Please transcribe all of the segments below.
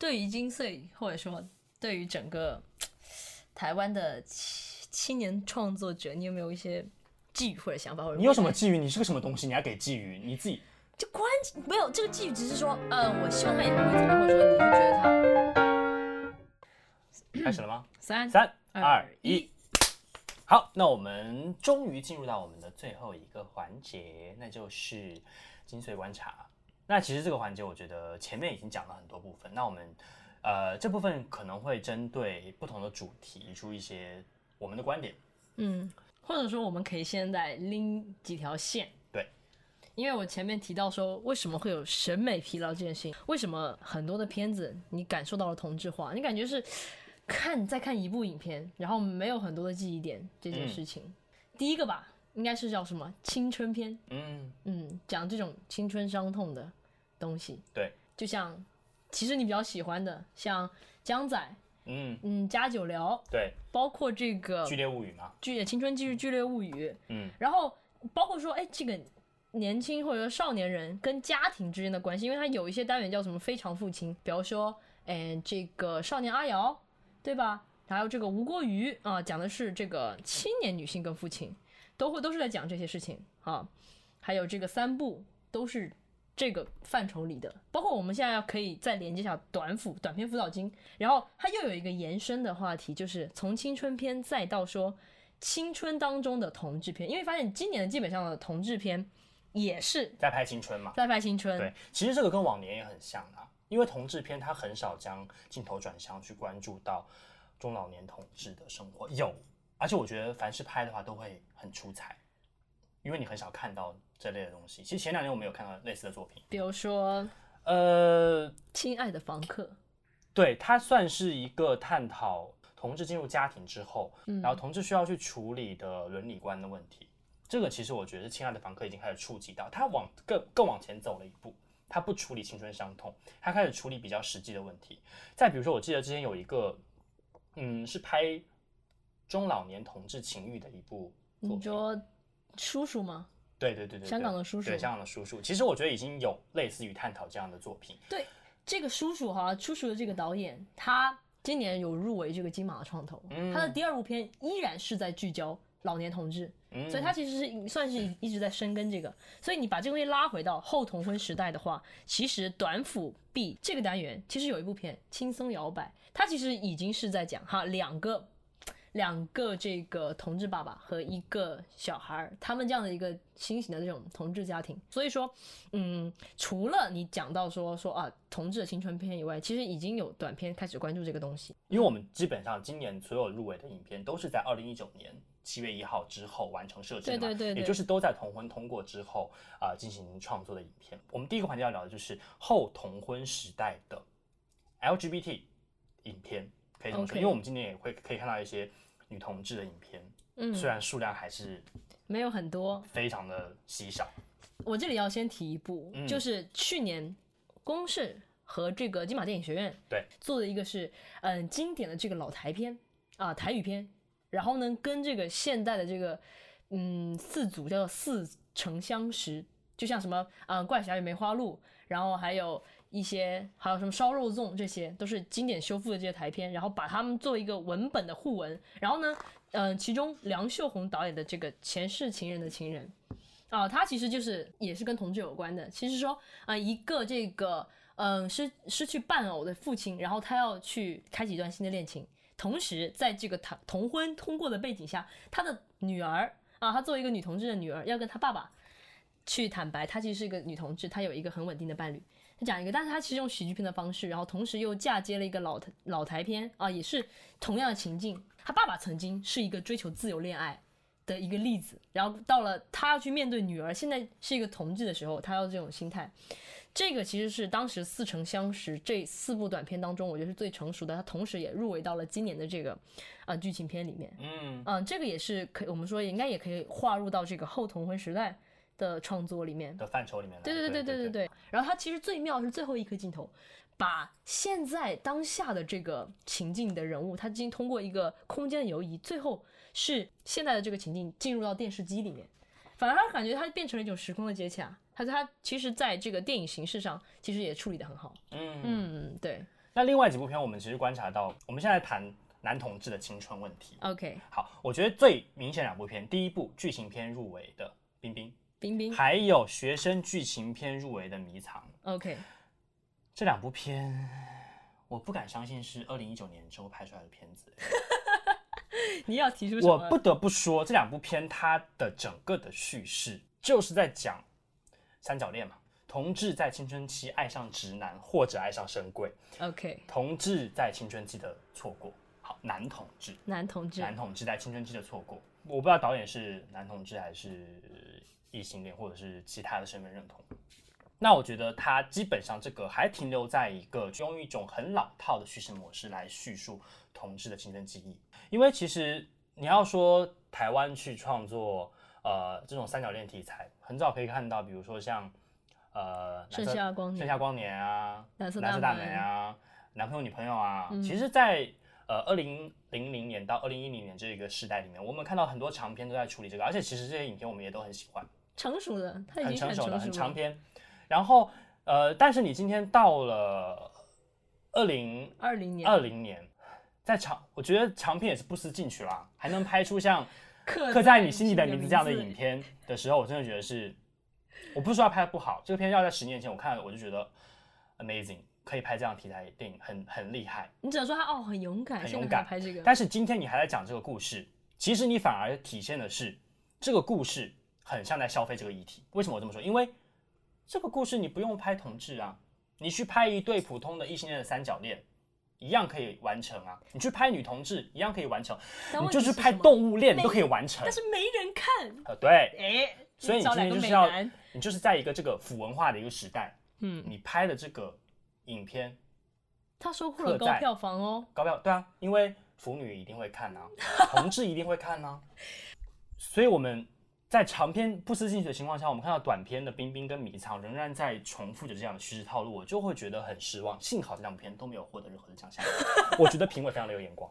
对于金穗，或者说对于整个台湾的青青年创作者，你有没有一些寄语或者想法？或者你有什么寄语？你是个什么东西？你还给寄语？你自己就关没有这个寄语，只是说，呃，我希望他以后会怎么样，或者说你会觉得他开始了吗？三三二一，好，那我们终于进入到我们的最后一个环节，那就是金穗观察。那其实这个环节，我觉得前面已经讲了很多部分。那我们，呃，这部分可能会针对不同的主题提出一些我们的观点。嗯，或者说我们可以现在拎几条线。对，因为我前面提到说，为什么会有审美疲劳这件事情？为什么很多的片子你感受到了同质化？你感觉是看再看一部影片，然后没有很多的记忆点这件事情。嗯、第一个吧，应该是叫什么青春片？嗯嗯，讲这种青春伤痛的。东西。对，就像其实你比较喜欢的，像江仔，嗯。嗯，加九聊，对，包括这个剧烈物语嘛，剧青春剧剧烈物语，嗯，然后包括说，哎，这个年轻或者说少年人跟家庭之间的关系，因为它有一些单元叫什么非常父亲，比如说，哎，这个少年阿瑶，对吧？还有这个吴郭瑜啊，讲的是这个青年女性跟父亲，都会都是在讲这些事情啊，还有这个三部都是。这个范畴里的，包括我们现在要可以再连接一下短辅短篇辅导金，然后它又有一个延伸的话题，就是从青春片再到说青春当中的同志片，因为发现今年的基本上的同志片也是在拍青春嘛，在拍青春。对，其实这个跟往年也很像啊，因为同志片它很少将镜头转向去关注到中老年同志的生活，有，而且我觉得凡是拍的话都会很出彩，因为你很少看到。这类的东西，其实前两年我们有看到类似的作品，比如说，呃，亲爱的房客，对，它算是一个探讨同志进入家庭之后，嗯，然后同志需要去处理的伦理观的问题。这个其实我觉得《亲爱的房客》已经开始触及到，他往更更往前走了一步，他不处理青春伤痛，他开始处理比较实际的问题。再比如说，我记得之前有一个，嗯，是拍中老年同志情欲的一部作品，你说叔叔吗？对对对对，香港的叔叔，对香港的叔叔，其实我觉得已经有类似于探讨这样的作品。对，这个叔叔哈，叔叔的这个导演，他今年有入围这个金马的创投，嗯，他的第二部片依然是在聚焦老年同志，嗯，所以他其实是算是一直在深耕这个。所以你把这个东西拉回到后同婚时代的话，其实短辅 B 这个单元其实有一部片《轻松摇摆》，它其实已经是在讲哈两个。两个这个同志爸爸和一个小孩儿，他们这样的一个新型的这种同志家庭，所以说，嗯，除了你讲到说说啊同志的青春片以外，其实已经有短片开始关注这个东西。因为我们基本上今年所有入围的影片都是在二零一九年七月一号之后完成设置嘛，对对对对，也就是都在同婚通过之后啊、呃、进行创作的影片。我们第一个环节要聊的就是后同婚时代的 LGBT 影片。可以这么说，okay. 因为我们今年也会可以看到一些女同志的影片，嗯，虽然数量还是没有很多，非常的稀少。我这里要先提一部，嗯、就是去年公视和这个金马电影学院对做的一个是嗯经典的这个老台片啊台语片，然后呢跟这个现代的这个嗯四组叫做似曾相识，就像什么嗯怪侠与梅花鹿，然后还有。一些还有什么烧肉粽，这些都是经典修复的这些台片，然后把它们做一个文本的互文。然后呢，嗯、其中梁秀红导演的这个前世情人的情人，啊、他其实就是也是跟同志有关的。其实说啊、一个这个嗯、失失去伴偶的父亲，然后他要去开启一段新的恋情，同时在这个同同婚通过的背景下，他的女儿啊，他作为一个女同志的女儿，要跟他爸爸去坦白，她其实是一个女同志，她有一个很稳定的伴侣。讲一个，但是他其实用喜剧片的方式，然后同时又嫁接了一个老台老台片啊，也是同样的情境。他爸爸曾经是一个追求自由恋爱的一个例子，然后到了他要去面对女儿，现在是一个同志的时候，他要这种心态。这个其实是当时似曾相识这四部短片当中，我觉得是最成熟的。他同时也入围到了今年的这个啊剧情片里面。嗯嗯，这个也是可以，我们说应该也可以划入到这个后同婚时代的创作里面的范畴里面，对对对对对对对。然后他其实最妙是最后一颗镜头，把现在当下的这个情境的人物，他经通过一个空间的游移，最后是现在的这个情境进入到电视机里面，反而他感觉他变成了一种时空的接洽。他他其实在这个电影形式上，其实也处理的很好。嗯嗯，对。那另外几部片，我们其实观察到，我们现在谈男同志的青春问题。OK，好，我觉得最明显两部片，第一部剧情片入围的《冰冰》，冰冰，还有学生剧情片入围的《迷藏》。OK，这两部片，我不敢相信是二零一九年之后拍出来的片子。你要提出什么？我不得不说，这两部片它的整个的叙事就是在讲三角恋嘛，同志在青春期爱上直男或者爱上深柜。OK，同志在青春期的错过。好，男同志，男同志，男同志在青春期的错过。我不知道导演是男同志还是异性恋，或者是其他的身份认同。那我觉得他基本上这个还停留在一个用一种很老套的叙事模式来叙述同志的青春记忆。因为其实你要说台湾去创作呃这种三角恋题材，很早可以看到，比如说像呃盛夏光年、盛夏光年啊、蓝色大门啊、男朋友女朋友啊，嗯、其实在，在呃二零零零年到二零一零年这个时代里面，我们看到很多长片都在处理这个，而且其实这些影片我们也都很喜欢，成熟的，他已经很成熟的，很长篇。然后，呃，但是你今天到了二零二零年，二零年，在长，我觉得长片也是不思进取啦，还能拍出像 刻在你心底的名字这样的影片的时候，我真的觉得是，我不是说他拍的不好，这个片要在十年前我看了，我就觉得 amazing，可以拍这样题材电影，很很厉害。你只能说他哦，很勇敢，很勇敢拍这个。但是今天你还在讲这个故事，其实你反而体现的是这个故事很像在消费这个议题。为什么我这么说？因为这个故事你不用拍同志啊，你去拍一对普通的异性恋的三角恋，一样可以完成啊。你去拍女同志，一样可以完成。你就是拍动物恋，你都可以完成。但是没人看。呃，对。哎，所以你今天就是要，你就是在一个这个腐文化的一个时代，嗯，你拍的这个影片，它收获了高票房哦。高票，对啊，因为腐女一定会看啊，同志一定会看啊，所以我们。在长篇不思进取的情况下，我们看到短篇的《冰冰》跟《迷藏》仍然在重复着这样的叙事套路，我就会觉得很失望。幸好这两部片都没有获得任何的奖项，我觉得评委非常的有眼光。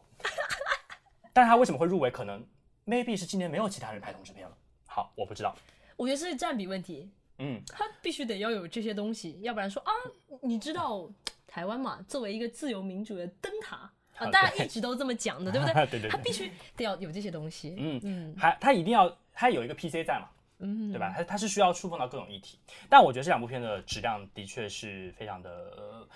但他为什么会入围？可能 maybe 是今年没有其他人拍同志片了。好，我不知道。我觉得是占比问题。嗯，他必须得要有这些东西，要不然说啊，你知道台湾嘛，作为一个自由民主的灯塔。啊，大家一直都这么讲的，对不对？对对对，他必须得要有这些东西。嗯嗯，还他一定要他有一个 PC 在嘛，嗯，对吧？他他是需要触碰到各种议题。但我觉得这两部片的质量的确是非常的、呃、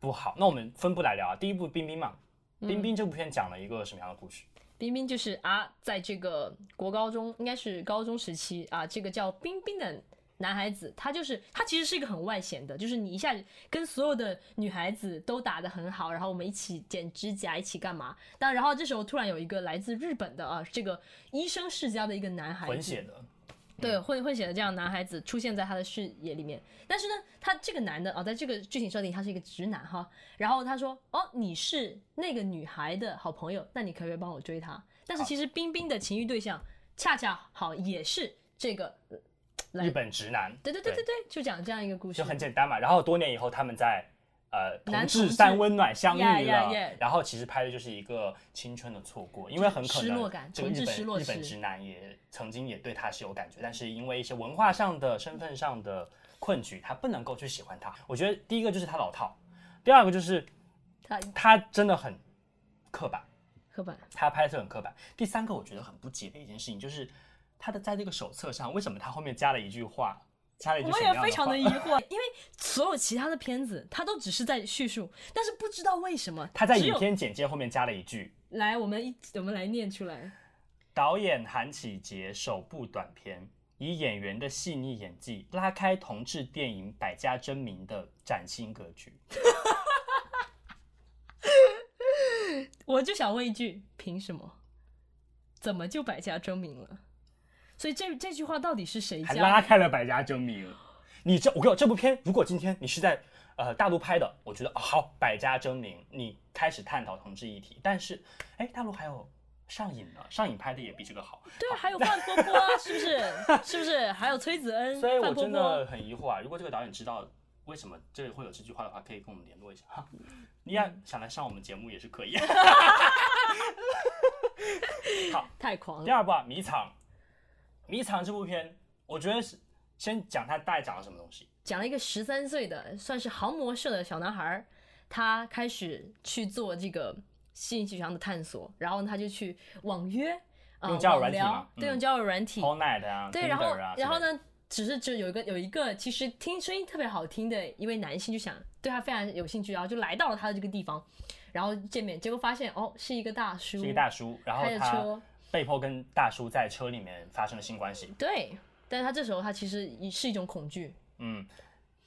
不好。那我们分部来聊啊。第一部《冰冰》嘛，《冰冰》这部片讲了一个什么样的故事？嗯、冰冰就是啊，在这个国高中，应该是高中时期啊，这个叫冰冰的。男孩子他就是他其实是一个很外显的，就是你一下跟所有的女孩子都打得很好，然后我们一起剪指甲，一起干嘛？但然后这时候突然有一个来自日本的啊，这个医生世家的一个男孩子，混血的，对，混混血的这样男孩子出现在他的视野里面。但是呢，他这个男的啊，在这个剧情设定他是一个直男哈。然后他说：“哦，你是那个女孩的好朋友，那你可不可以帮我追她？”但是其实冰冰的情欲对象恰恰好也是这个。日本直男，对对对对对，就讲这样一个故事，就很简单嘛。然后多年以后，他们在呃同志三温暖相遇了，yeah, yeah, yeah. 然后其实拍的就是一个青春的错过，因为很可能这个日本日本直男也曾经也对他是有感觉，但是因为一些文化上的身份上的困局，他不能够去喜欢他。我觉得第一个就是他老套，第二个就是他他真的很刻板，刻板，他拍摄很刻板。第三个我觉得很不解的一件事情就是。他的在这个手册上，为什么他后面加了一句话？加了一句话？我也非常的疑惑，因为所有其他的片子，他都只是在叙述，但是不知道为什么他在影片简介后面加了一句。来，我们一我们来念出来。导演韩启杰首部短片，以演员的细腻演技拉开同志电影百家争鸣的崭新格局。我就想问一句：凭什么？怎么就百家争鸣了？所以这这句话到底是谁还拉开了百家争鸣？你这我跟你说，这部片如果今天你是在呃大陆拍的，我觉得、哦、好百家争鸣，你开始探讨同志议题。但是哎，大陆还有上瘾呢，上瘾拍的也比这个好。对，还有范婆婆啊，是不是？是不是？还有崔子恩。所以我真的很疑惑啊，如果这个导演知道为什么这里会有这句话的话，可以跟我们联络一下哈。你要想来上我们节目也是可以。好，太狂了。第二部啊，迷藏。迷藏这部片，我觉得是先讲他大概讲了什么东西。讲了一个十三岁的，算是航模社的小男孩，他开始去做这个性取向的探索，然后他就去网约，呃、用交友软体嘛，对，用交友软体，Call Night 啊，对，然后然后呢，只是就有一个有一个其实听声音特别好听的一位男性，就想对他非常有兴趣，然后就来到了他的这个地方，然后见面，结果发现哦，是一个大叔，是一个大叔，然后他开着车被迫跟大叔在车里面发生了性关系，对，但是他这时候他其实是一种恐惧，嗯。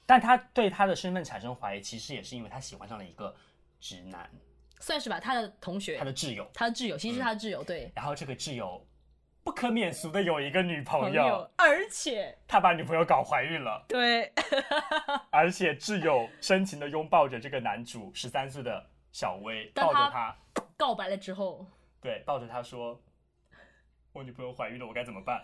但他对他的身份产生怀疑，其实也是因为他喜欢上了一个直男，算是吧，他的同学，他的挚友，他的挚友，其实是他的挚友，对。然后这个挚友不可免俗的有一个女朋友，朋友而且他把女朋友搞怀孕了，对。而且挚友深情的拥抱着这个男主十三岁的小薇，抱着他告白了之后，对，抱着他说。我女朋友怀孕了，我该怎么办？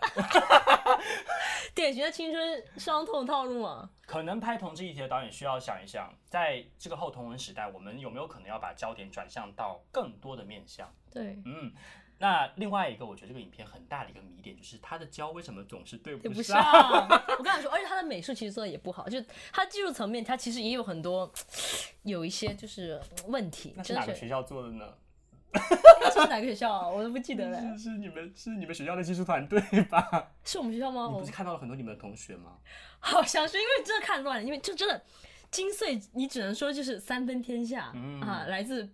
典型的青春伤痛套路嘛。可能拍同志议题的导演需要想一想，在这个后同文时代，我们有没有可能要把焦点转向到更多的面向？对，嗯。那另外一个，我觉得这个影片很大的一个谜点就是它的焦为什么总是对不上？不上 我跟你说，而且它的美术其实做的也不好，就它技术层面，它其实也有很多 有一些就是问题。那是哪个学校做的呢？这是哪个学校啊？我都不记得了。是是你们是你们学校的技术团队吧？是我们学校吗？我不是看到了很多你们的同学吗？好像是，因为真的看乱了，因为就真的精髓，你只能说就是三分天下、嗯、啊，来自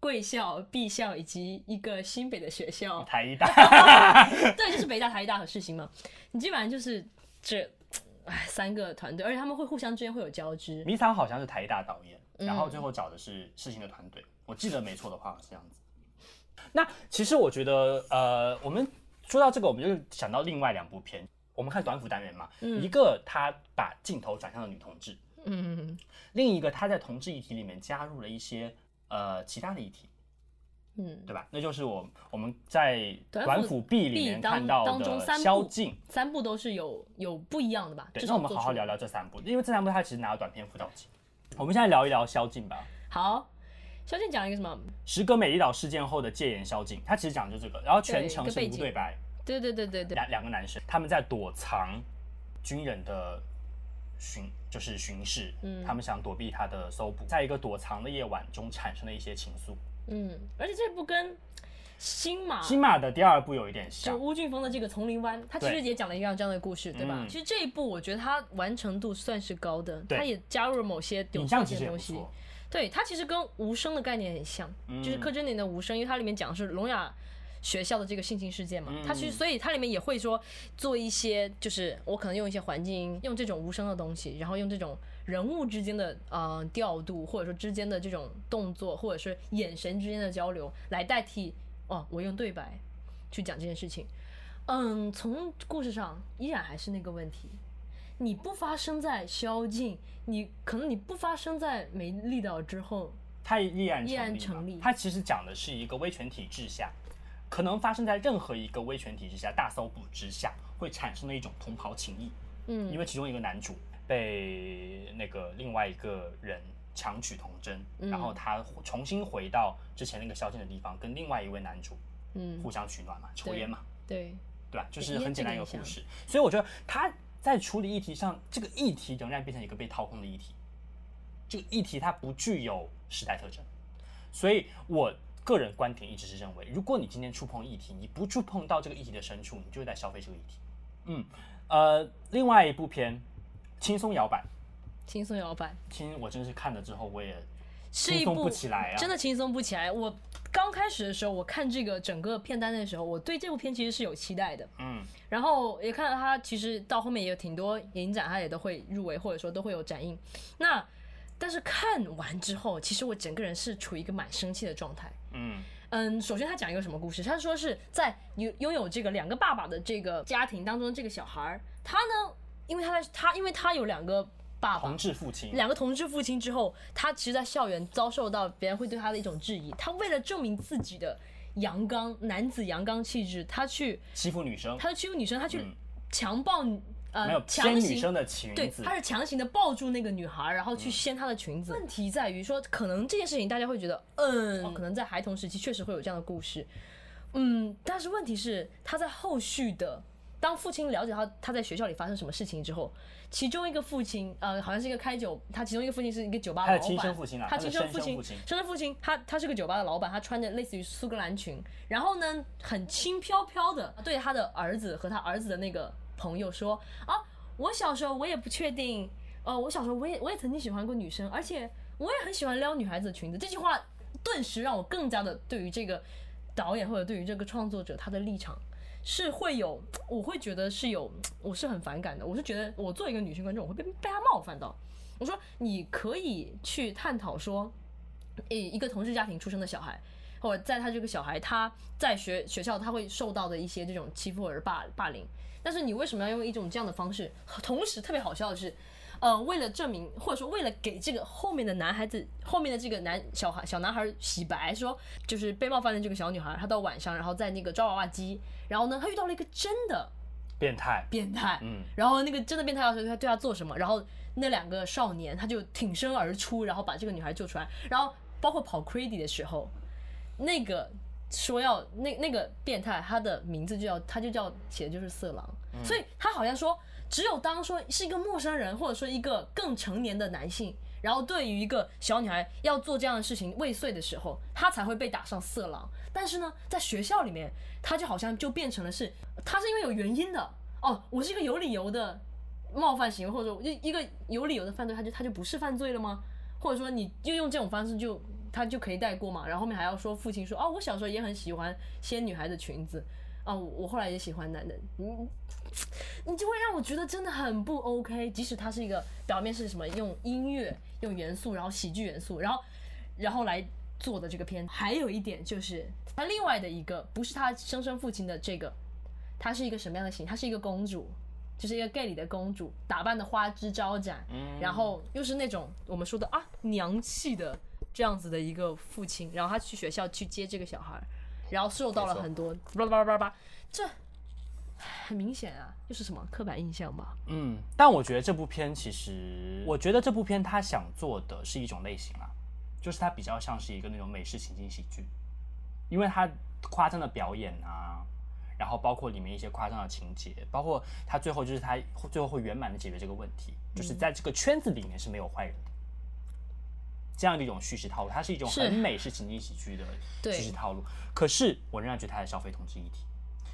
贵校、毕校以及一个新北的学校台一大，对，就是北大、台一大和世新嘛。你基本上就是这哎三个团队，而且他们会互相之间会有交织。迷藏好像是台一大导演，然后最后找的是世新的团队、嗯，我记得没错的话是这样子。那其实我觉得，呃，我们说到这个，我们就想到另外两部片。我们看短辅单元嘛，嗯、一个他把镜头转向了女同志，嗯，另一个他在同志议题里面加入了一些呃其他的议题，嗯，对吧？那就是我我们在短辅 B 里面看到的宵禁，三部都是有有不一样的吧？对，那我们好好聊聊这三部，因为这三部他其实拿了短片辅导金。我们现在聊一聊宵禁吧。好。宵禁讲一个什么？时隔美丽岛事件后的戒严宵禁，他其实讲的就是这个，然后全程是无对白。对对对对对，两两个男生他们在躲藏军人的巡，就是巡视，嗯，他们想躲避他的搜捕，在一个躲藏的夜晚中产生了一些情愫。嗯，而且这部跟新马新马的第二部有一点像，就吴俊峰的这个丛林湾，他其实也讲了一样这样的故事，对，对吧、嗯？其实这一部我觉得它完成度算是高的，他也加入了某些有创新的东西。对，它其实跟无声的概念很像，嗯、就是柯震年的无声，因为它里面讲的是聋哑学校的这个性侵事件嘛，嗯、它其实所以它里面也会说做一些，就是我可能用一些环境，用这种无声的东西，然后用这种人物之间的呃调度，或者说之间的这种动作，或者是眼神之间的交流来代替哦，我用对白去讲这件事情。嗯，从故事上依然还是那个问题。你不发生在宵禁，你可能你不发生在美丽岛之后，它依然依然成立。它其实讲的是一个威权体制下，可能发生在任何一个威权体制下大搜捕之下会产生的一种同袍情谊。嗯，因为其中一个男主被那个另外一个人强取童贞，嗯，然后他重新回到之前那个宵禁的地方，跟另外一位男主嗯互相取暖嘛，抽烟嘛，对对吧？就是很简单一个故事。所以我觉得他。在处理议题上，这个议题仍然变成一个被掏空的议题。这个议题它不具有时代特征，所以我个人观点一直是认为，如果你今天触碰议题，你不触碰到这个议题的深处，你就是在消费这个议题。嗯，呃，另外一部片《轻松摇摆》，轻松摇摆，轻，我真是看了之后我也轻松不起来啊，真的轻松不起来。我刚开始的时候，我看这个整个片单的时候，我对这部片其实是有期待的。嗯。然后也看到他，其实到后面也有挺多影展，他也都会入围，或者说都会有展映。那但是看完之后，其实我整个人是处于一个蛮生气的状态。嗯嗯，首先他讲一个什么故事？他说是在拥拥有这个两个爸爸的这个家庭当中这个小孩儿，他呢，因为他在他因为他有两个爸爸，同志父亲，两个同志父亲之后，他其实，在校园遭受到别人会对他的一种质疑。他为了证明自己的。阳刚男子阳刚气质，他去欺负女生，他去欺负女生，他去强暴、嗯、呃，没有掀女生的裙子，对，他是强行的抱住那个女孩，然后去掀她的裙子。嗯、问题在于说，可能这件事情大家会觉得，嗯，哦、可能在孩童时期确实会有这样的故事，嗯，但是问题是他在后续的当父亲了解他他在学校里发生什么事情之后，其中一个父亲呃，好像是一个开酒，他其中一个父亲是一个酒吧的老板，他亲生父亲啊，他亲生父亲，亲，生生父亲，他他是个酒吧的老板，他穿着类似于苏格兰裙，然后呢，很轻飘飘的对他的儿子和他儿子的那个朋友说啊，我小时候我也不确定，呃，我小时候我也我也曾经喜欢过女生，而且我也很喜欢撩女孩子的裙子。这句话顿时让我更加的对于这个导演或者对于这个创作者他的立场。是会有，我会觉得是有，我是很反感的。我是觉得我作为一个女性观众，我会被被他冒犯到。我说你可以去探讨说，诶，一个同志家庭出生的小孩，或者在他这个小孩他在学学校他会受到的一些这种欺负或者霸霸凌，但是你为什么要用一种这样的方式？同时特别好笑的是。呃，为了证明，或者说为了给这个后面的男孩子，后面的这个男小孩小男孩洗白，说就是被冒犯的这个小女孩，她到晚上，然后在那个抓娃娃机，然后呢，她遇到了一个真的变态，变态，嗯，然后那个真的变态要对她对她做什么，然后那两个少年他就挺身而出，然后把这个女孩救出来，然后包括跑 crazy 的时候，那个说要那那个变态，他的名字就叫他就叫写的就是色狼，嗯，所以他好像说。只有当说是一个陌生人，或者说一个更成年的男性，然后对于一个小女孩要做这样的事情未遂的时候，他才会被打上色狼。但是呢，在学校里面，他就好像就变成了是，他是因为有原因的哦，我是一个有理由的冒犯行为，或者一一个有理由的犯罪，他就他就不是犯罪了吗？或者说你就用这种方式就他就可以带过嘛？然后后面还要说父亲说哦，我小时候也很喜欢掀女孩的裙子。哦，我后来也喜欢男的，你你就会让我觉得真的很不 OK。即使他是一个表面是什么用音乐、用元素，然后喜剧元素，然后然后来做的这个片，还有一点就是他另外的一个不是他生身父亲的这个，他是一个什么样的型？他是一个公主，就是一个 gay 里的公主，打扮的花枝招展，然后又是那种我们说的啊娘气的这样子的一个父亲，然后他去学校去接这个小孩。然后受到了很多叭叭叭叭，这很明显啊，又是什么刻板印象吧。嗯，但我觉得这部片其实，我觉得这部片他想做的是一种类型啊，就是它比较像是一个那种美式情景喜剧，因为它夸张的表演啊，然后包括里面一些夸张的情节，包括他最后就是他最后会圆满的解决这个问题，就是在这个圈子里面是没有坏人的。这样的一种叙事套路，它是一种很美式情景喜剧的叙事套路。可是我仍然觉得它是消费同志议题，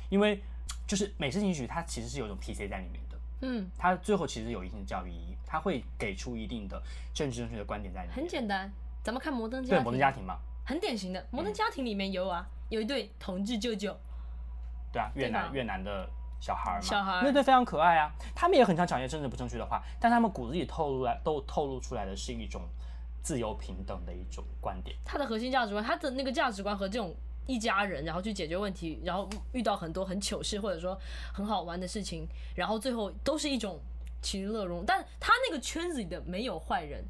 因为就是美式情景喜剧，它其实是有一种 PC 在里面的。嗯，它最后其实有一定的教育意义，它会给出一定的政治正确的观点在里面。很简单，咱们看摩登家庭，对摩登家庭嘛，很典型的摩登家庭里面有啊，有一对同志舅舅。对啊，越南越南的小孩嘛，小孩那对非常可爱啊，他们也很常讲一些政治不正确的话，但他们骨子里透露来都透露出来的是一种。自由平等的一种观点，他的核心价值观，他的那个价值观和这种一家人，然后去解决问题，然后遇到很多很糗事或者说很好玩的事情，然后最后都是一种其乐融融。但他那个圈子里的没有坏人，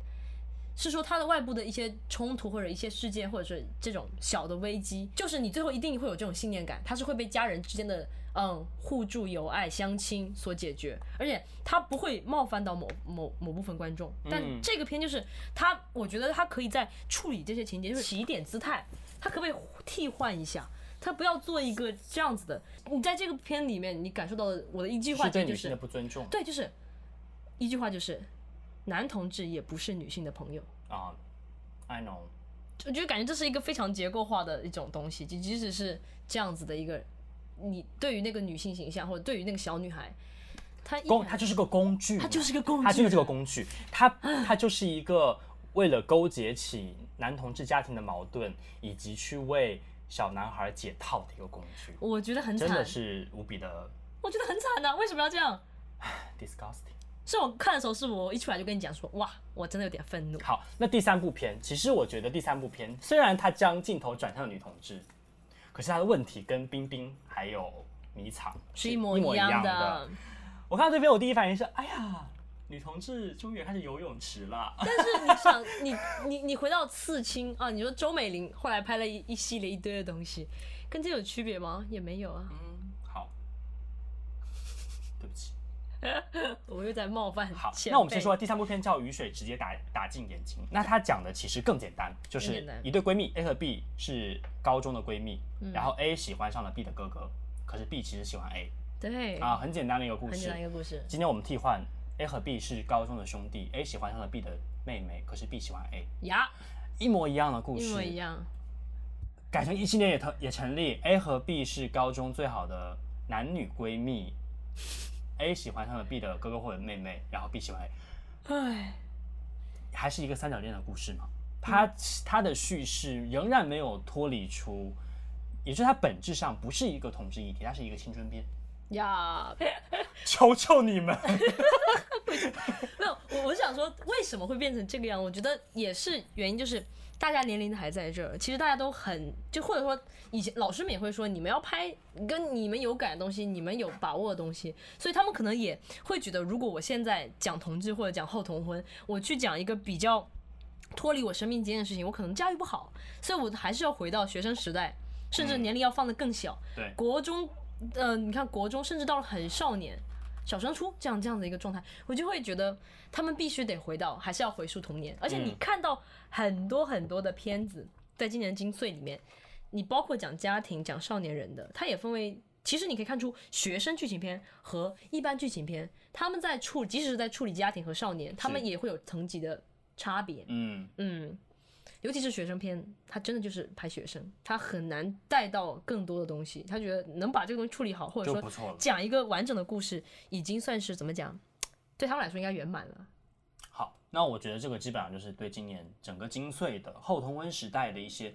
是说他的外部的一些冲突或者一些事件，或者是这种小的危机，就是你最后一定会有这种信念感，他是会被家人之间的。嗯，互助友爱相亲所解决，而且他不会冒犯到某某某部分观众。但这个片就是他，我觉得他可以在处理这些情节，就是起点姿态，他可不可以替换一下？他不要做一个这样子的。你在这个片里面，你感受到的我的一句话就是，对女性的不尊重。对，就是一句话就是，男同志也不是女性的朋友啊。Uh, I know。我觉得感觉这是一个非常结构化的一种东西，即即使是这样子的一个。你对于那个女性形象，或者对于那个小女孩，她工，她就是个工具，她就是个工具，她就是个工具，她她就是一个为了勾结起男同志家庭的矛盾，以及去为小男孩解套的一个工具。我觉得很惨，真的是无比的，我觉得很惨啊，为什么要这样？Disgusting。是我看的时候，是我一出来就跟你讲说，哇，我真的有点愤怒。好，那第三部片，其实我觉得第三部片虽然它将镜头转向了女同志。可是他的问题跟冰冰还有迷藏是一模一样的。我看到这边，我第一反应是：哎呀，女同志终于开始游泳池了。但是你想，你你你回到刺青啊，你说周美玲后来拍了一一系列一堆的东西，跟这有区别吗？也没有啊。嗯，好，对不起。我又在冒犯。好，那我们先说第三部片叫《雨水直接打打进眼睛》。那它讲的其实更简单，就是一对闺蜜 A 和 B 是高中的闺蜜，然后 A 喜欢上了 B 的哥哥，可是 B 其实喜欢 A，对啊，很简单的一个故事。很简单一个故事。今天我们替换 A 和 B 是高中的兄弟，A 喜欢上了 B 的妹妹，可是 B 喜欢 A。呀，一模一样的故事。一模一样。改成异性恋也成也成立。A 和 B 是高中最好的男女闺蜜，A 喜欢上了 B 的哥哥或者妹妹，然后 B 喜欢 A。唉，还是一个三角恋的故事嘛？它它的叙事仍然没有脱离出，也就是它本质上不是一个同志议题，它是一个青春片。呀，求求你们！没有，我我是想说，为什么会变成这个样？我觉得也是原因，就是大家年龄还在这儿，其实大家都很就或者说以前老师们也会说，你们要拍跟你们有感的东西，你们有把握的东西，所以他们可能也会觉得，如果我现在讲同志或者讲后同婚，我去讲一个比较。脱离我生命经验的事情，我可能驾驭不好，所以我还是要回到学生时代，甚至年龄要放得更小。对，国中，呃，你看国中，甚至到了很少年，小升初这样这样的一个状态，我就会觉得他们必须得回到，还是要回溯童年。而且你看到很多很多的片子，在今年金穗里面，你包括讲家庭、讲少年人的，它也分为，其实你可以看出学生剧情片和一般剧情片，他们在处，即使是在处理家庭和少年，他们也会有层级的。差别，嗯嗯，尤其是学生片，他真的就是拍学生，他很难带到更多的东西。他觉得能把这个东西处理好，或者说讲一个完整的故事，已经算是怎么讲，对他们来说应该圆满了。好，那我觉得这个基本上就是对今年整个金穗的后同温时代的一些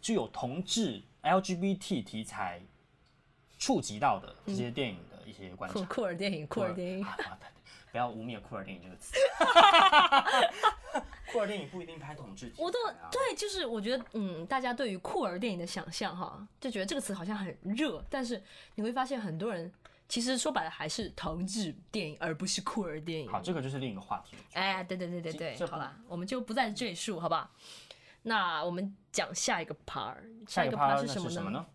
具有同志 LGBT 题材触及到的这些电影的一些观察。酷酷儿电影，酷儿电影。不要污蔑酷儿电影这个词。酷儿电影不一定拍同志啊。我都对，就是我觉得，嗯，大家对于酷儿电影的想象哈，就觉得这个词好像很热，但是你会发现很多人其实说白了还是同志电影，而不是酷儿电影。好，这个就是另一个话题。哎，对对对对对，好了，我们就不再赘述，好吧？那我们讲下一个 part，下一个 part 是什么呢？什么呢？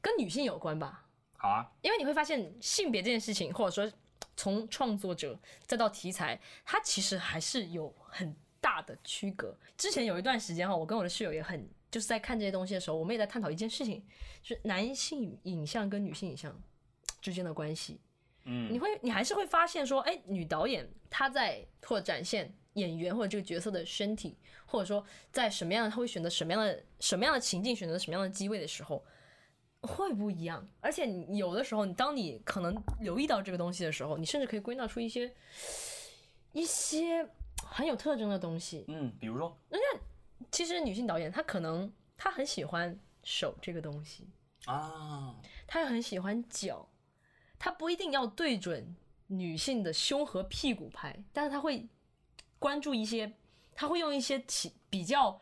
跟女性有关吧？好啊，因为你会发现性别这件事情，或者说。从创作者再到题材，它其实还是有很大的区隔。之前有一段时间哈，我跟我的室友也很就是在看这些东西的时候，我们也在探讨一件事情，就是男性影像跟女性影像之间的关系。嗯，你会你还是会发现说，哎，女导演她在或展现演员或者这个角色的身体，或者说在什么样，她会选择什么样的什么样的情境，选择什么样的机位的时候。会不一样，而且你有的时候，你当你可能留意到这个东西的时候，你甚至可以归纳出一些一些很有特征的东西。嗯，比如说，那其实女性导演她可能她很喜欢手这个东西啊，她也很喜欢脚，她不一定要对准女性的胸和屁股拍，但是她会关注一些，她会用一些起比较。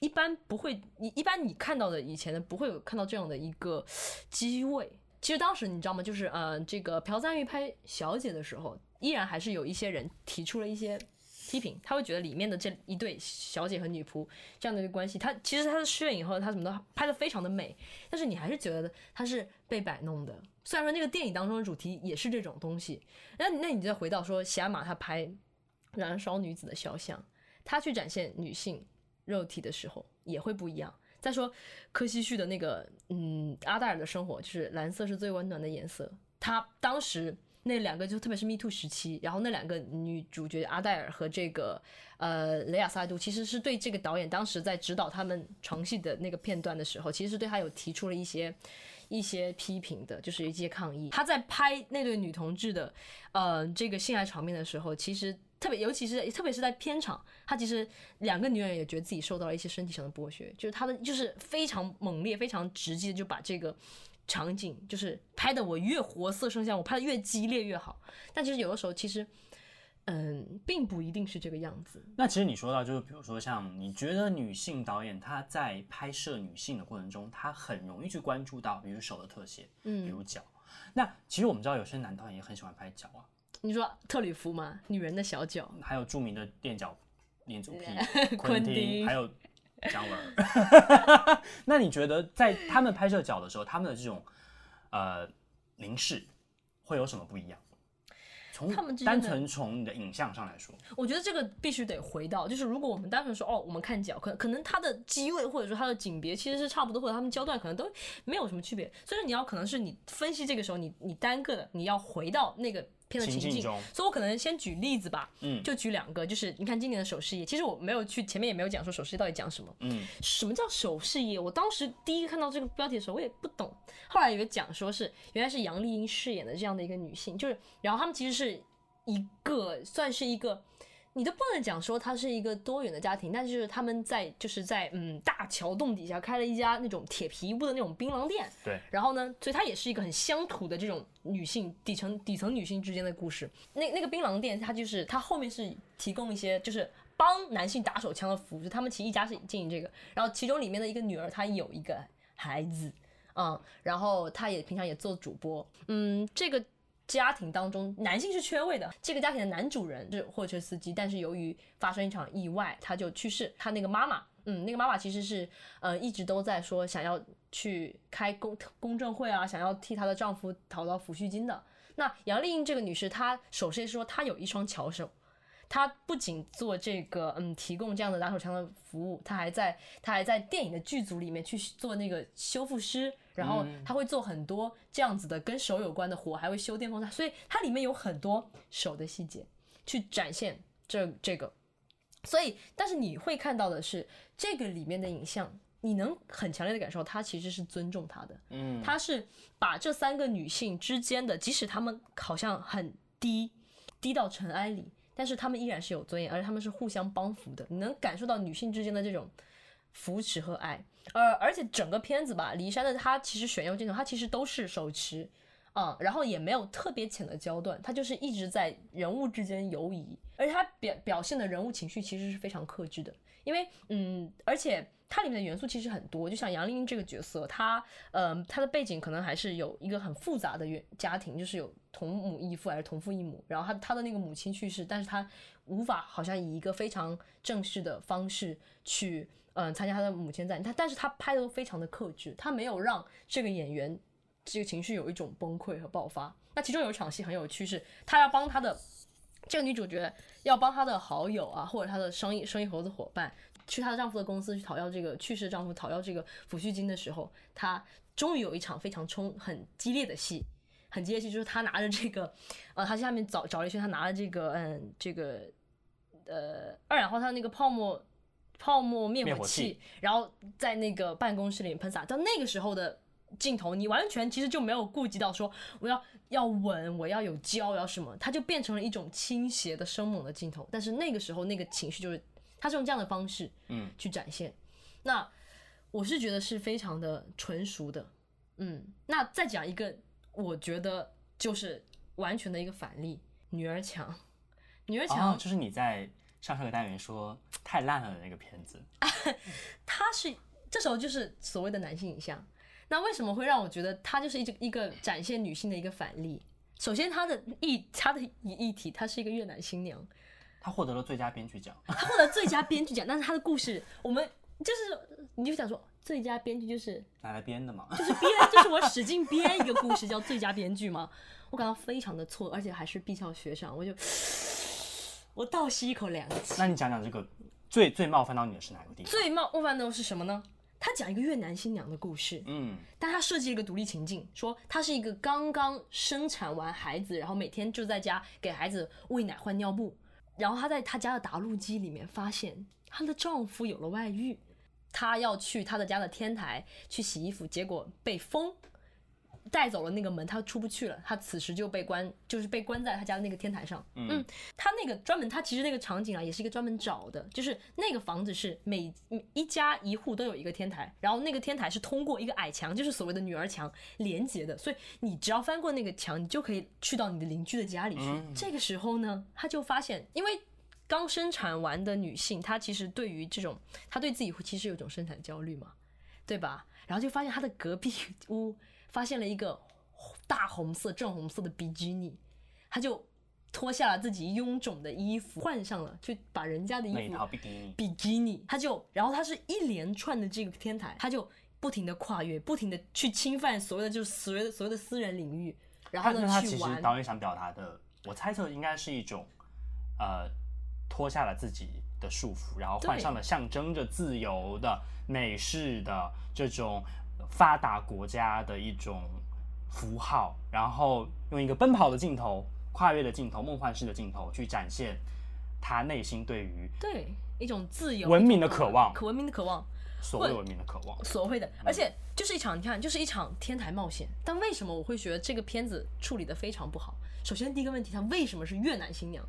一般不会，你一般你看到的以前的不会有看到这样的一个机位。其实当时你知道吗？就是呃，这个朴赞郁拍小姐的时候，依然还是有一些人提出了一些批评，他会觉得里面的这一对小姐和女仆这样的一个关系，他其实他是饰演以后，他什么都拍的非常的美，但是你还是觉得他是被摆弄的。虽然说那个电影当中的主题也是这种东西，那那你再回到说喜阿玛他拍燃烧女子的肖像，他去展现女性。肉体的时候也会不一样。再说柯西旭的那个，嗯，阿黛尔的生活就是蓝色是最温暖的颜色。他当时那两个就特别是 Me Too 时期，然后那两个女主角阿黛尔和这个呃雷亚萨杜，其实是对这个导演当时在指导他们床戏的那个片段的时候，其实是对他有提出了一些一些批评的，就是一些抗议。他在拍那对女同志的呃这个性爱场面的时候，其实。特别，尤其是特别是在片场，他其实两个女演员也觉得自己受到了一些身体上的剥削，就是他的就是非常猛烈、非常直接，就把这个场景就是拍的我越活色生香，我拍的越激烈越好。但其实有的时候，其实嗯，并不一定是这个样子。那其实你说到，就是比如说像你觉得女性导演她在拍摄女性的过程中，她很容易去关注到，比如手的特写，嗯，比如脚。那其实我们知道，有些男导演也很喜欢拍脚啊。你说特吕弗吗？女人的小脚，还有著名的垫脚恋足癖 昆汀，还有 姜文。那你觉得在他们拍摄脚的时候，他们的这种呃凝视会有什么不一样？从他们单纯从你的影像上来说，我觉得这个必须得回到，就是如果我们单纯说哦，我们看脚，可可能它的机位或者说它的景别其实是差不多，或者他们焦段可能都没有什么区别。所以说你要可能是你分析这个时候，你你单个的你要回到那个片的情境，所以我可能先举例子吧，嗯，就举两个，就是你看今年的首饰业，其实我没有去前面也没有讲说首饰业到底讲什么，嗯，什么叫首饰业？我当时第一个看到这个标题的时候，我也不懂，后来有个讲说是原来是杨丽英饰演的这样的一个女性，就是然后他们其实是。一个算是一个，你都不能讲说它是一个多元的家庭，但是就是他们在就是在嗯大桥洞底下开了一家那种铁皮屋的那种槟榔店，对，然后呢，所以它也是一个很乡土的这种女性底层底层女性之间的故事。那那个槟榔店，它就是它后面是提供一些就是帮男性打手枪的服务，就他们其实一家是经营这个，然后其中里面的一个女儿她有一个孩子，嗯，然后她也平常也做主播，嗯，这个。家庭当中男性是缺位的，这个家庭的男主人是货车司机，但是由于发生一场意外，他就去世。他那个妈妈，嗯，那个妈妈其实是呃一直都在说想要去开公公证会啊，想要替她的丈夫讨到抚恤金的。那杨丽英这个女士，她首先说她有一双巧手，她不仅做这个嗯提供这样的打手枪的服务，他还在他还在电影的剧组里面去做那个修复师。然后他会做很多这样子的跟手有关的活，还会修电风扇，所以它里面有很多手的细节去展现这这个。所以，但是你会看到的是这个里面的影像，你能很强烈的感受，他其实是尊重他的，嗯，他是把这三个女性之间的，即使她们好像很低，低到尘埃里，但是他们依然是有尊严，而且他们是互相帮扶的，你能感受到女性之间的这种。扶持和爱，呃，而且整个片子吧，黎山的他其实选用镜头，他其实都是手持，啊、然后也没有特别浅的焦段，他就是一直在人物之间游移，而且他表表现的人物情绪其实是非常克制的，因为，嗯，而且它里面的元素其实很多，就像杨丽英这个角色，他，呃，他的背景可能还是有一个很复杂的原家庭，就是有同母异父还是同父异母，然后她她的那个母亲去世，但是她无法好像以一个非常正式的方式去。嗯，参加她的母亲在她，但是她拍的都非常的克制，她没有让这个演员这个情绪有一种崩溃和爆发。那其中有一场戏很有趣，是她要帮她的这个女主角要帮她的好友啊，或者她的生意生意合作伙伴去她的丈夫的公司去讨要这个去世的丈夫讨要这个抚恤金的时候，她终于有一场非常冲很激烈的戏，很激烈的戏就是他拿着这个，呃，他下面找找了一圈，他拿着这个嗯这个呃二氧化碳那个泡沫。泡沫灭火器，火然后在那个办公室里面喷洒。到那个时候的镜头，你完全其实就没有顾及到说我要要稳，我要有焦，要什么，它就变成了一种倾斜的生猛的镜头。但是那个时候那个情绪就是，他是用这样的方式，嗯，去展现。嗯、那我是觉得是非常的纯熟的，嗯。那再讲一个，我觉得就是完全的一个反例，女儿墙，女儿墙、哦、就是你在。上上个单元说太烂了的那个片子，他是这时候就是所谓的男性影像。那为什么会让我觉得他就是一个一个展现女性的一个反例？首先，他的议他的议题，他是一个越南新娘，他获得了最佳编剧奖，他获得最佳编剧奖。但是他的故事，我们就是你就想说最佳编剧就是拿来编的嘛？就是编，就是我使劲编一个故事叫最佳编剧嘛？我感到非常的错，而且还是毕校学长，我就。我倒吸一口凉气。那你讲讲这个最最冒犯到你的是哪个地方？最冒冒犯的是什么呢？他讲一个越南新娘的故事，嗯，但他设计了一个独立情境，说她是一个刚刚生产完孩子，然后每天就在家给孩子喂奶换尿布，然后她在她家的打录机里面发现她的丈夫有了外遇，她要去她的家的天台去洗衣服，结果被封。带走了那个门，他出不去了。他此时就被关，就是被关在他家的那个天台上。嗯，嗯，他那个专门，他其实那个场景啊，也是一个专门找的，就是那个房子是每一家一户都有一个天台，然后那个天台是通过一个矮墙，就是所谓的女儿墙连接的，所以你只要翻过那个墙，你就可以去到你的邻居的家里去。嗯，这个时候呢，他就发现，因为刚生产完的女性，她其实对于这种，她对自己其实有一种生产焦虑嘛，对吧？然后就发现她的隔壁屋。发现了一个大红色、正红色的比基尼，他就脱下了自己臃肿的衣服，换上了，就把人家的衣服比基尼，比基尼，他就，然后他是一连串的这个天台，他就不停的跨越，不停的去侵犯所谓的就是所谓的所谓的私人领域，然后呢他。其实导演想表达的我猜测应该是一种，呃，脱下了自己的束缚，然后换上了象征着自由的美式的这种发达国家的一种符号，然后用一个奔跑的镜头、跨越的镜头、梦幻式的镜头去展现他内心对于对一种自由、文明的渴望、可文明的渴望。所谓文明的渴望，所谓的，而且就是一场，你看，就是一场天台冒险。但为什么我会觉得这个片子处理的非常不好？首先，第一个问题，它为什么是越南新娘？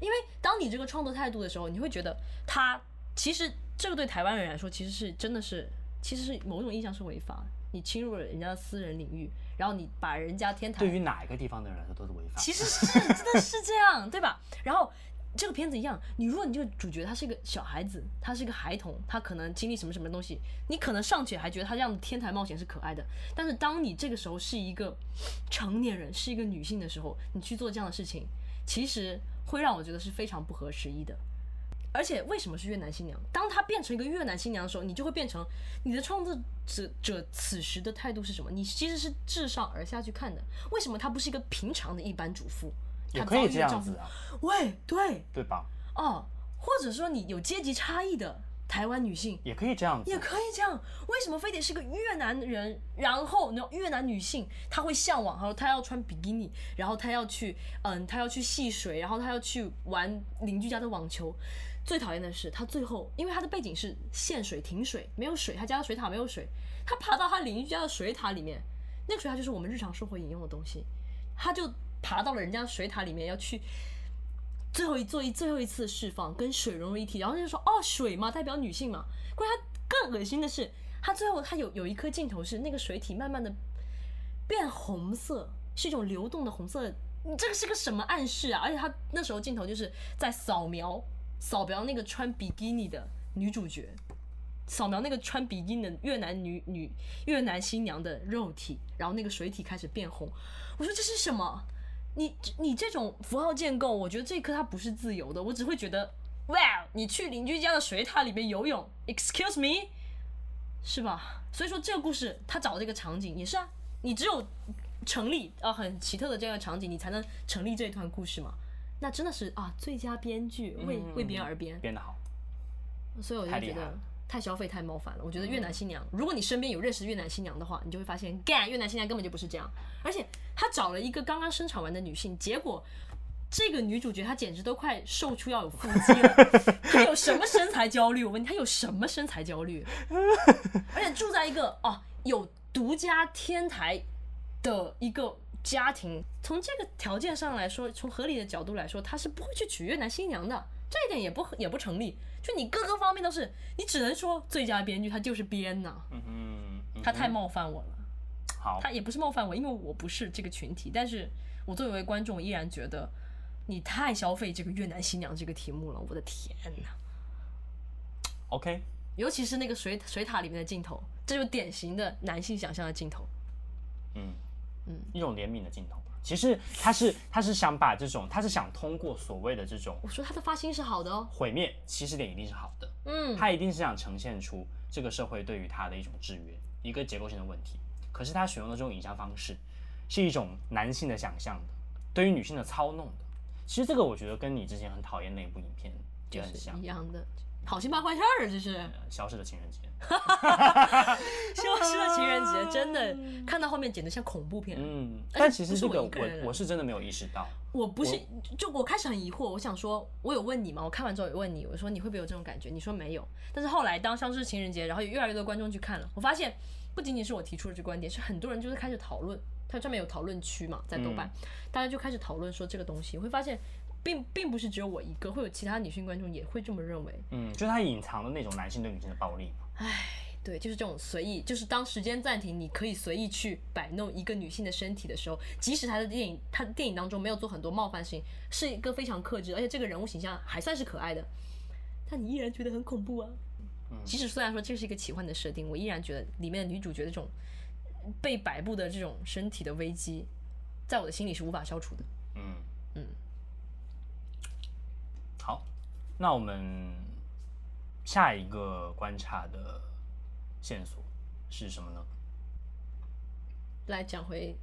因为当你这个创作态度的时候，你会觉得他其实这个对台湾人来说，其实是真的是，其实是某种意义上是违法。你侵入了人家的私人领域，然后你把人家天台，对于哪一个地方的人来说都是违法。其实是真的是这样，对吧？然后。这个片子一样，你如果你这个主角他是一个小孩子，他是一个孩童，他可能经历什么什么东西，你可能尚且还觉得他这样的天台冒险是可爱的。但是当你这个时候是一个成年人，是一个女性的时候，你去做这样的事情，其实会让我觉得是非常不合时宜的。而且为什么是越南新娘？当她变成一个越南新娘的时候，你就会变成你的创作者者此时的态度是什么？你其实是自上而下去看的。为什么她不是一个平常的一般主妇？也可以这样子啊，喂，对，对吧？哦，或者说你有阶级差异的台湾女性也可以这样子，也可以这样。为什么非得是个越南人？然后那越南女性她会向往，然后她要穿比基尼，然后她要去，嗯，她要去戏水，然后她要去玩邻居家的网球。最讨厌的是，他最后因为他的背景是限水停水，没有水，他家的水塔没有水，他爬到他邻居家的水塔里面，那个水塔就是我们日常生活饮用的东西，他就。爬到了人家的水塔里面，要去最后一做一最后一次释放，跟水融为一体，然后就说哦，水嘛，代表女性嘛。关键他更恶心的是，他最后他有有一颗镜头是那个水体慢慢的变红色，是一种流动的红色。你这个是个什么暗示啊？而且他那时候镜头就是在扫描扫描那个穿比基尼的女主角，扫描那个穿比基尼的越南女女越南新娘的肉体，然后那个水体开始变红。我说这是什么？你你这种符号建构，我觉得这一刻它不是自由的，我只会觉得，哇，你去邻居家的水塔里面游泳，excuse me，是吧？所以说这个故事他找这个场景也是啊，你只有成立啊很奇特的这个场景，你才能成立这一段故事嘛。那真的是啊，最佳编剧为为编而编，编得好，所以我就觉得。太消费太冒犯了，我觉得越南新娘，如果你身边有认识越南新娘的话，你就会发现，干越南新娘根本就不是这样，而且他找了一个刚刚生产完的女性，结果这个女主角她简直都快瘦出要有腹肌了，她有什么身材焦虑？我问你，她有什么身材焦虑？而且住在一个哦、啊、有独家天台的一个家庭，从这个条件上来说，从合理的角度来说，他是不会去娶越南新娘的，这一点也不也不成立。就你各个方面都是，你只能说最佳编剧他就是编呐、啊，嗯嗯，他太冒犯我了。好，他也不是冒犯我，因为我不是这个群体，但是我作为观众，依然觉得你太消费这个越南新娘这个题目了，我的天呐。OK，尤其是那个水水塔里面的镜头，这就典型的男性想象的镜头。嗯嗯，一种怜悯的镜头。其实他是他是想把这种，他是想通过所谓的这种，我说他的发心是好的哦，毁灭起始点一定是好的，嗯，他一定是想呈现出这个社会对于他的一种制约，一个结构性的问题。可是他选用的这种影像方式，是一种男性的想象的，对于女性的操弄的。其实这个我觉得跟你之前很讨厌那部影片也很像，一样的。好心办坏事儿，这是消失的情人节。消失的情人节真的看到后面简直像恐怖片。嗯，但其实这个我我是真的没有意识到。我不是，就我开始很疑惑，我想说，我有问你吗？我看完之后有问你，我说你会不会有这种感觉？你说没有。但是后来当消失情人节，然后有越来越多观众去看了，我发现不仅仅是我提出的这观点，是很多人就是开始讨论。它上面有讨论区嘛，在豆瓣，大家就开始讨论说这个东西，我会发现。并并不是只有我一个，会有其他女性观众也会这么认为。嗯，就是他隐藏的那种男性对女性的暴力。唉，对，就是这种随意，就是当时间暂停，你可以随意去摆弄一个女性的身体的时候，即使他的电影，他的电影当中没有做很多冒犯性，是一个非常克制，而且这个人物形象还算是可爱的，但你依然觉得很恐怖啊。嗯，即使虽然说这是一个奇幻的设定，我依然觉得里面的女主角的这种被摆布的这种身体的危机，在我的心里是无法消除的。嗯嗯。那我们下一个观察的线索是什么呢？来讲回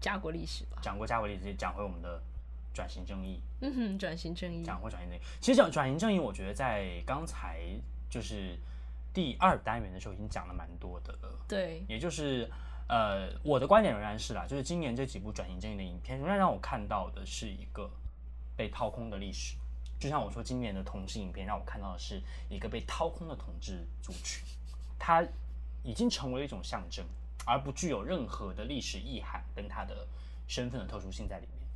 家国历史吧。讲过家国历史，讲回我们的转型正义。嗯哼，转型正义。讲回转型正义，其实讲转型正义，我觉得在刚才就是第二单元的时候已经讲了蛮多的了。对，也就是呃，我的观点仍然是啦，就是今年这几部转型正义的影片，仍然让我看到的是一个被掏空的历史。就像我说，今年的同志影片让我看到的是一个被掏空的同志族群，它已经成为了一种象征，而不具有任何的历史意涵跟它的身份的特殊性在里面。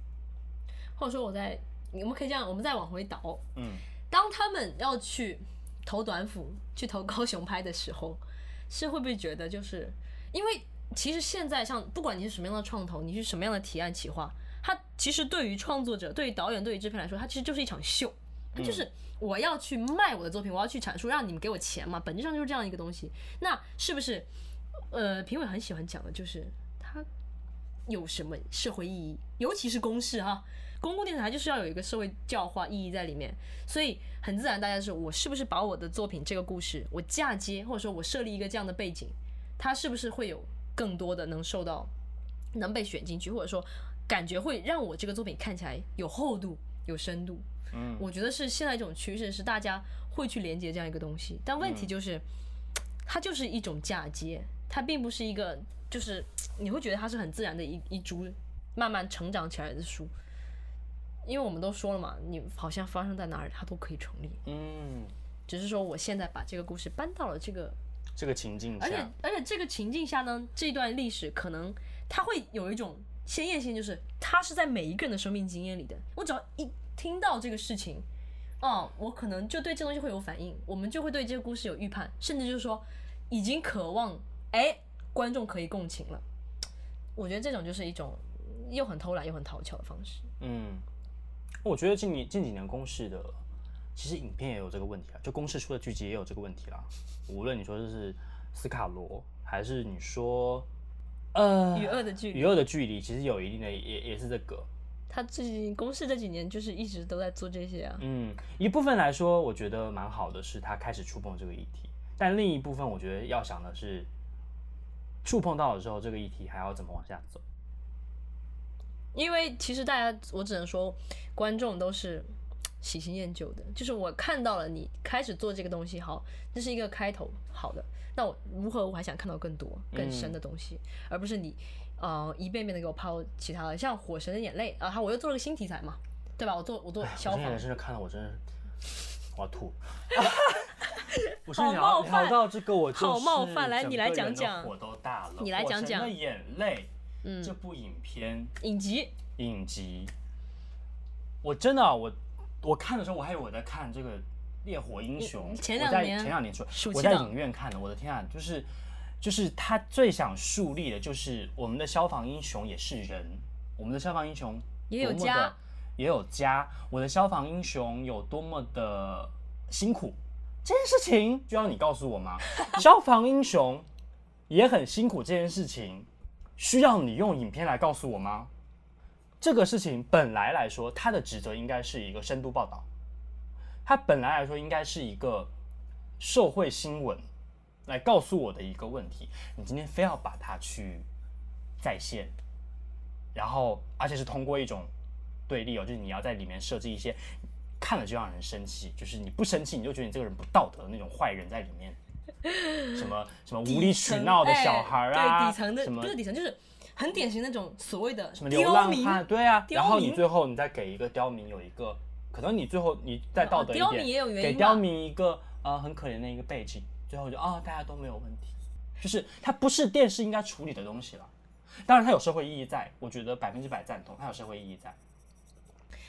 或者说，我在我们可以这样，我们再往回倒，嗯，当他们要去投短斧、去投高雄拍的时候，是会不会觉得就是因为其实现在像不管你是什么样的创投，你是什么样的提案企划。它其实对于创作者、对于导演、对于制片来说，它其实就是一场秀。它就是我要去卖我的作品，我要去阐述，让你们给我钱嘛。本质上就是这样一个东西。那是不是？呃，评委很喜欢讲的就是它有什么社会意义，尤其是公视哈，公共电视台就是要有一个社会教化意义在里面。所以很自然，大家说我是不是把我的作品这个故事我嫁接，或者说我设立一个这样的背景，它是不是会有更多的能受到能被选进去，或者说？感觉会让我这个作品看起来有厚度、有深度。嗯，我觉得是现在一种趋势，是大家会去连接这样一个东西。但问题就是，它就是一种嫁接，它并不是一个，就是你会觉得它是很自然的一一株慢慢成长起来的树。因为我们都说了嘛，你好像发生在哪儿，它都可以成立。嗯，只是说我现在把这个故事搬到了这个这个情境下，而且而且这个情境下呢，这段历史可能它会有一种。鲜艳性就是它是在每一个人的生命经验里的。我只要一听到这个事情，哦，我可能就对这东西会有反应，我们就会对这个故事有预判，甚至就是说已经渴望，哎，观众可以共情了。我觉得这种就是一种又很偷懒又很讨巧的方式。嗯，我觉得近年近几年公式的其实影片也有这个问题啊，就公式出的剧集也有这个问题啦。无论你说这是斯卡罗，还是你说。呃，与恶的距离，与恶的距离其实有一定的也也是这个。他最近公司这几年就是一直都在做这些啊。嗯，一部分来说，我觉得蛮好的，是他开始触碰这个议题。但另一部分，我觉得要想的是，触碰到了之后，这个议题还要怎么往下走？因为其实大家，我只能说，观众都是喜新厌旧的。就是我看到了你开始做这个东西，好，这是一个开头，好的。那我如何我还想看到更多更深的东西，嗯、而不是你，呃，一遍遍的给我抛其他的，像《火神的眼泪》啊，我又做了个新题材嘛，对吧？我做我做消防，我真的看到我真是我要吐，我是聊聊到这个我好冒犯，来你来讲讲，火都大了，你来讲讲《火神的眼泪》嗯这部影片影集影集，我真的、啊、我我看的时候我还以为我在看这个。烈火英雄，前两年前两年出，我在影院看的。我的天啊，就是就是他最想树立的，就是我们的消防英雄也是人，我们的消防英雄也有家，也有家。我的消防英雄有多么的辛苦，这件事情就要你告诉我吗？消防英雄也很辛苦，这件事情需要你用影片来告诉我吗？这个事情本来来说，他的职责应该是一个深度报道。它本来来说应该是一个社会新闻，来告诉我的一个问题。你今天非要把它去再现，然后而且是通过一种对立哦，就是你要在里面设置一些看了就让人生气，就是你不生气你就觉得你这个人不道德的那种坏人在里面，什么什么无理取闹的小孩啊，对底层的什么不是底层就是很典型那种所谓的什么流浪汉，对啊，然后你最后你再给一个刁民有一个。可能你最后你再道德一点，给刁民一个呃很可怜的一个背景，最后就啊、哦、大家都没有问题，就是它不是电视应该处理的东西了。当然它有社会意义在，我觉得百分之百赞同，它有社会意义在。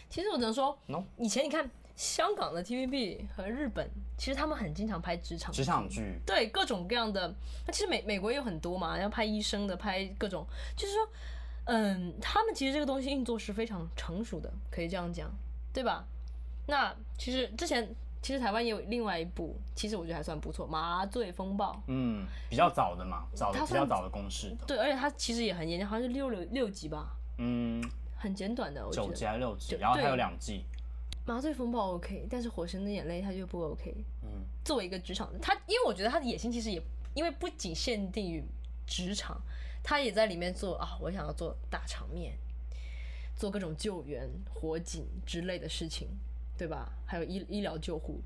其实我只能说，以前你看香港的 TVB 和日本，其实他们很经常拍职场职场剧，对各种各样的。那其实美美国也有很多嘛，要拍医生的，拍各种，就是说，嗯，他们其实这个东西运作是非常成熟的，可以这样讲，对吧？那其实之前其实台湾也有另外一部，其实我觉得还算不错，《麻醉风暴》。嗯，比较早的嘛，早的比较早的公式。对，而且它其实也很严谨，好像是六六六集吧。嗯，很简短的，我觉得。九集还是六集？然后它有两季。麻醉风暴 OK，但是《火神的眼泪》它就不 OK。嗯，作为一个职场，他因为我觉得他的野心其实也因为不仅限定于职场，他也在里面做啊，我想要做大场面。做各种救援、火警之类的事情，对吧？还有医医疗救护。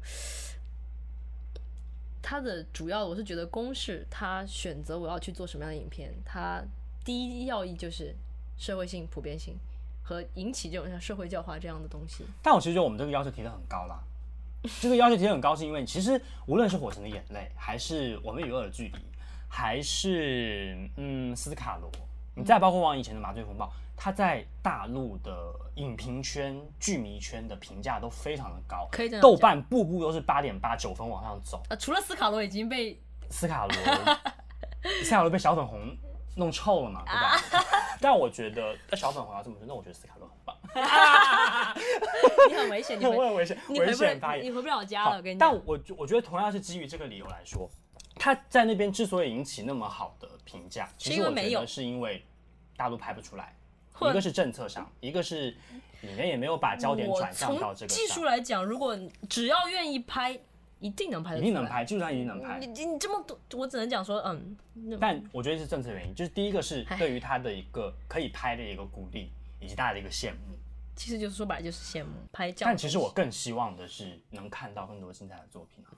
他的主要，我是觉得公式他选择我要去做什么样的影片，他第一要义就是社会性、普遍性和引起这种像社会教化这样的东西。但我其实觉得我们这个要求提的很高啦。这个要求提的很高，是因为其实无论是《火神的眼泪》，还是《我们与恶的距离》，还是嗯斯卡罗，你再包括往以前的《麻醉风暴》，它在大陆的影评圈、剧迷圈的评价都非常的高，可以豆瓣步步都是八点八九分往上走。呃，除了斯卡罗已经被斯卡罗，斯卡罗被小粉红弄臭了嘛，对吧？但我觉得，那小粉红要这么说，那我觉得斯卡洛很棒。你很危险，你很 危险，危险发言，你回不了家了。我跟你讲，但我我觉得同样是基于这个理由来说，他在那边之所以引起那么好的评价，其实我觉得是因为大陆拍不出来，一个是政策上，一个是里面也没有把焦点转向到这个。技术来讲，如果只要愿意拍。一定能拍得出来，一定能拍，基本上一定能拍。你你这么多，我只能讲说，嗯。但我觉得是政策原因，就是第一个是对于他的一个可以拍的一个鼓励，以及大家的一个羡慕。其实就是说白了就是羡慕拍照。但其实我更希望的是能看到更多精彩的作品啊！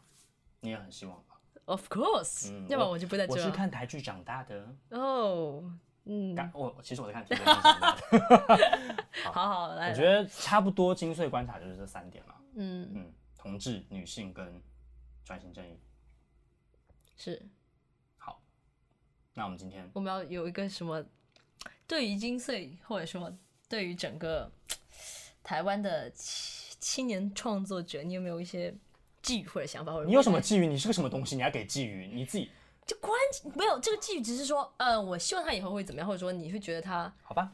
你也很希望吧？Of course，要不然我就不在这。我是看台剧长大的哦，嗯，我其实我在看台剧长大的。好好来，我觉得差不多精髓观察就是这三点了。嗯嗯，同志、女性跟。转型正义是好，那我们今天我们要有一个什么？对于金穗，或者说对于整个台湾的青青年创作者，你有没有一些寄语或者想法？或者你有什么寄语？你是个什么东西？你还给寄语？你自己就关没有这个寄语，只是说，呃，我希望他以后会怎么样，或者说你会觉得他好吧？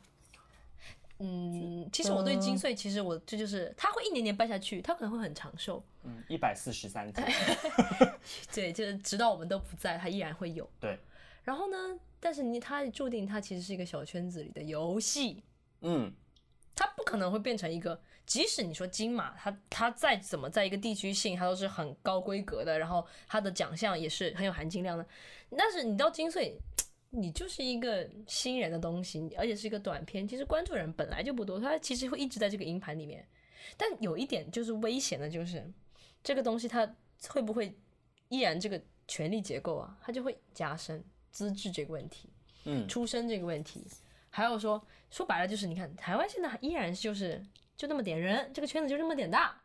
嗯，其实我对金穗，其实我这就是它会一年年办下去，它可能会很长寿。嗯，一百四十三天。对，就是直到我们都不在，它依然会有。对。然后呢？但是你它注定它其实是一个小圈子里的游戏。嗯。它不可能会变成一个，即使你说金马，它它再怎么在一个地区性，它都是很高规格的，然后它的奖项也是很有含金量的。但是你到金穗。你就是一个新人的东西，而且是一个短片，其实关注人本来就不多，他其实会一直在这个银盘里面。但有一点就是危险的，就是这个东西它会不会依然这个权力结构啊，它就会加深资质这个问题，嗯，出身这个问题，还有说说白了就是，你看台湾现在依然就是就那么点人，这个圈子就这么点大，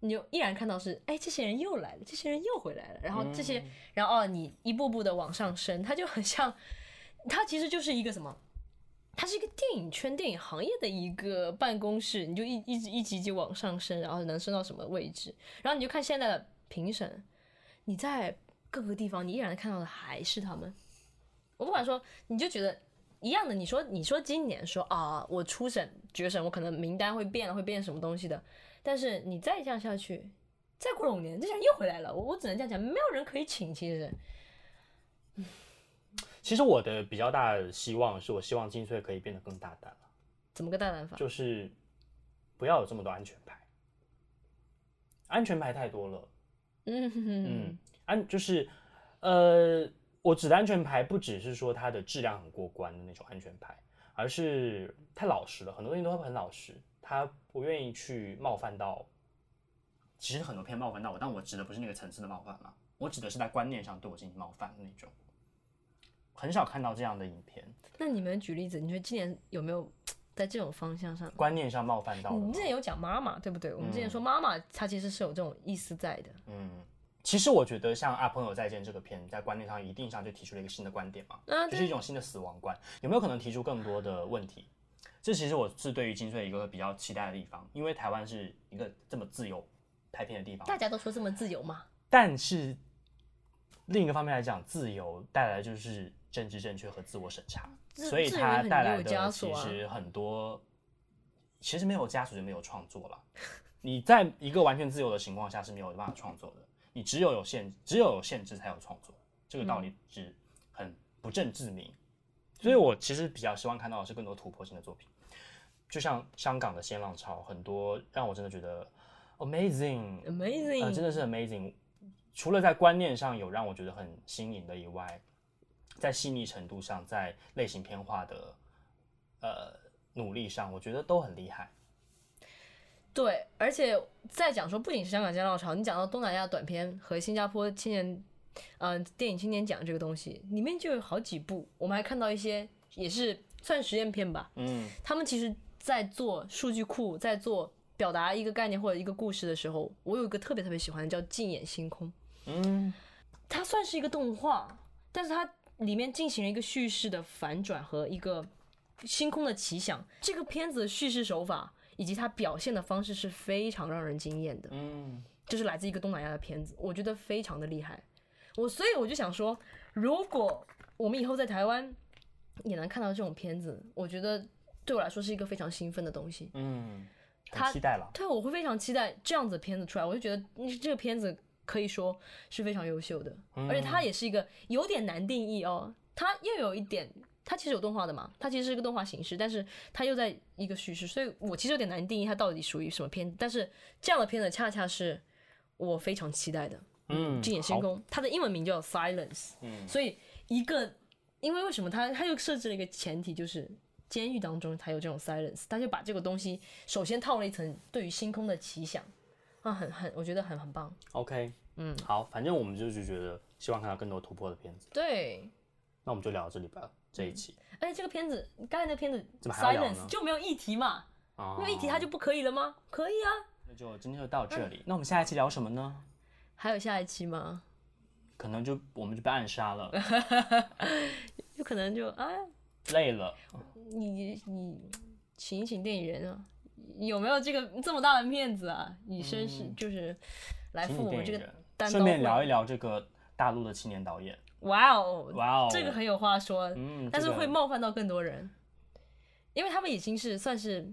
你就依然看到是，哎，这些人又来了，这些人又回来了，然后这些，嗯、然后哦，你一步步的往上升，它就很像，它其实就是一个什么？它是一个电影圈、电影行业的一个办公室，你就一一直一级级往上升，然后能升到什么位置？然后你就看现在的评审，你在各个地方，你依然看到的还是他们。我不管说，你就觉得一样的。你说，你说今年说啊，我初审、决审，我可能名单会变了，会变什么东西的？但是你再这样下去，再过了五年，这些人又回来了。我我只能这样讲，没有人可以请。其实，其实我的比较大的希望是我希望金穗可以变得更大胆了。怎么个大胆法？就是不要有这么多安全牌，安全牌太多了。嗯嗯，安就是呃，我指的安全牌不只是说它的质量很过关的那种安全牌，而是太老实了，很多东西都会很老实。他不愿意去冒犯到，其实很多片冒犯到我，但我指的不是那个层次的冒犯了，我指的是在观念上对我进行冒犯的那种，很少看到这样的影片。那你们举例子，你觉得今年有没有 在这种方向上观念上冒犯到？你之前有讲妈妈对不对？我们之前说妈妈，她其实是有这种意思在的。嗯，其实我觉得像《啊朋友再见》这个片，在观念上一定上就提出了一个新的观点嘛，啊、就是一种新的死亡观，有没有可能提出更多的问题？这其实我是对于金穗一个比较期待的地方，因为台湾是一个这么自由拍片的地方。大家都说这么自由吗？但是另一个方面来讲，自由带来就是政治正确和自我审查，所以它带来的其实很多，其实没有枷锁就没有创作了。你在一个完全自由的情况下是没有办法创作的，你只有有限，只有有限制才有创作，这个道理是很不证自明。所以我其实比较希望看到的是更多突破性的作品，就像香港的新浪潮，很多让我真的觉得 amazing，amazing，呃，真的是 amazing。除了在观念上有让我觉得很新颖的以外，在细腻程度上，在类型片化的呃努力上，我觉得都很厉害。对，而且再讲说，不仅是香港新浪潮，你讲到东南亚短片和新加坡青年，嗯、呃，电影青年奖这个东西，里面就有好几部，我们还看到一些也是算实验片吧。嗯，他们其实在做数据库，在做表达一个概念或者一个故事的时候，我有一个特别特别喜欢的叫《静眼星空》。嗯，它算是一个动画，但是它里面进行了一个叙事的反转和一个星空的奇想。这个片子的叙事手法。以及它表现的方式是非常让人惊艳的，嗯，就是来自一个东南亚的片子，我觉得非常的厉害。我所以我就想说，如果我们以后在台湾也能看到这种片子，我觉得对我来说是一个非常兴奋的东西。嗯，他期待了。对，我会非常期待这样子的片子出来。我就觉得这个片子可以说是非常优秀的，嗯，而且它也是一个有点难定义哦，它又有一点。它其实有动画的嘛，它其实是一个动画形式，但是它又在一个叙事，所以我其实有点难定义它到底属于什么片子。但是这样的片子恰恰是我非常期待的。嗯，静野星空，它的英文名叫 Silence。嗯，所以一个，因为为什么它它又设置了一个前提，就是监狱当中才有这种 Silence，他就把这个东西首先套了一层对于星空的奇想啊，很很，我觉得很很棒。OK，嗯，好，反正我们就是觉得希望看到更多突破的片子。对，那我们就聊到这里吧。这一期，而且这个片子，刚才那个片子 Silence 就没有议题嘛？哦、没有议题它就不可以了吗？可以啊。那就今天就到这里。嗯、那我们下一期聊什么呢？还有下一期吗？可能就我们就被暗杀了。有可能就啊累了。你你请一请电影人啊，有没有这个这么大的面子啊？以身试就是来赴我们这个单，顺便聊一聊这个大陆的青年导演。哇哦，哇哦，这个很有话说，嗯，但是会冒犯到更多人，因为他们已经是算是，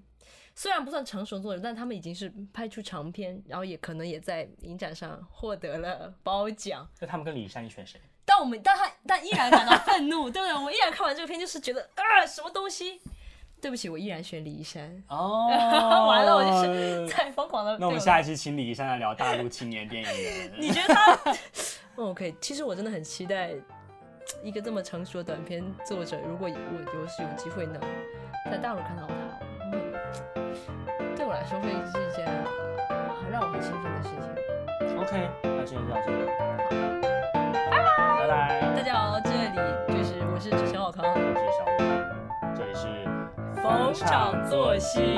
虽然不算成熟作者，但他们已经是拍出长片，然后也可能也在影展上获得了褒奖。那他们跟李珊，你选谁？但我们，但他，但依然感到愤怒，对不对？我们依然看完这个片，就是觉得啊，什么东西？对不起，我依然选李一山。哦，完了，我就是在疯狂的。那我们下一期请李一山来聊大陆青年电影人。你觉得他？哦，OK，其实我真的很期待一个这么成熟的短片作者，如果我有是有机会能在大陆看到他，嗯，对我来说会是一件很让我很兴奋的事情。OK，那今天就到这里，好，大家好，这里就是我是陈小康，我是小吴，这里是逢场作戏。